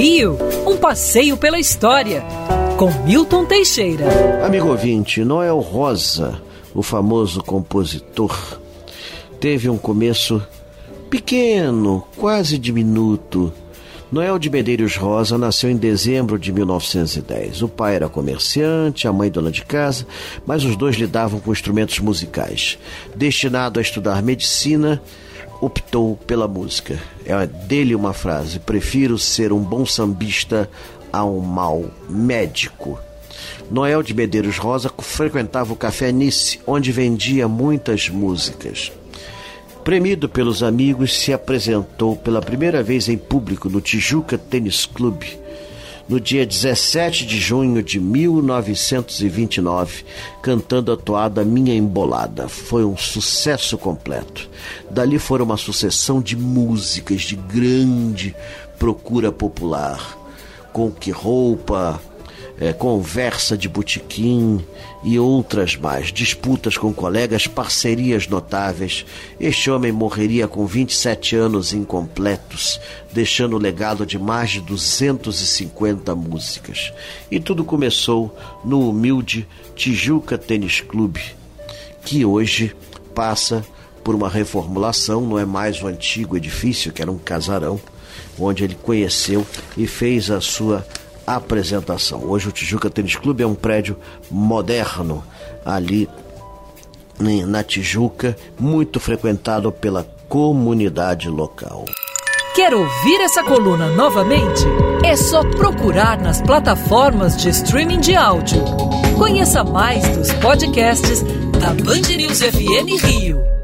Rio, um passeio pela história, com Milton Teixeira. Amigo ouvinte, Noel Rosa, o famoso compositor, teve um começo pequeno, quase diminuto. Noel de Medeiros Rosa nasceu em dezembro de 1910. O pai era comerciante, a mãe dona de casa, mas os dois lidavam com instrumentos musicais. Destinado a estudar medicina, optou pela música. É dele uma frase: prefiro ser um bom sambista a um mau médico. Noel de Medeiros Rosa frequentava o Café Nice, onde vendia muitas músicas. Premido pelos amigos, se apresentou pela primeira vez em público no Tijuca Tênis Clube no dia 17 de junho de 1929, cantando a toada Minha Embolada. Foi um sucesso completo. Dali foram uma sucessão de músicas de grande procura popular, com que roupa, é, conversa de botequim e outras mais, disputas com colegas, parcerias notáveis. Este homem morreria com 27 anos incompletos, deixando o legado de mais de 250 músicas. E tudo começou no humilde Tijuca Tênis Clube, que hoje passa por uma reformulação, não é mais o antigo edifício, que era um casarão, onde ele conheceu e fez a sua apresentação. Hoje o Tijuca Tênis Clube é um prédio moderno ali na Tijuca, muito frequentado pela comunidade local. Quer ouvir essa coluna novamente? É só procurar nas plataformas de streaming de áudio. Conheça mais dos podcasts da Band News FM Rio.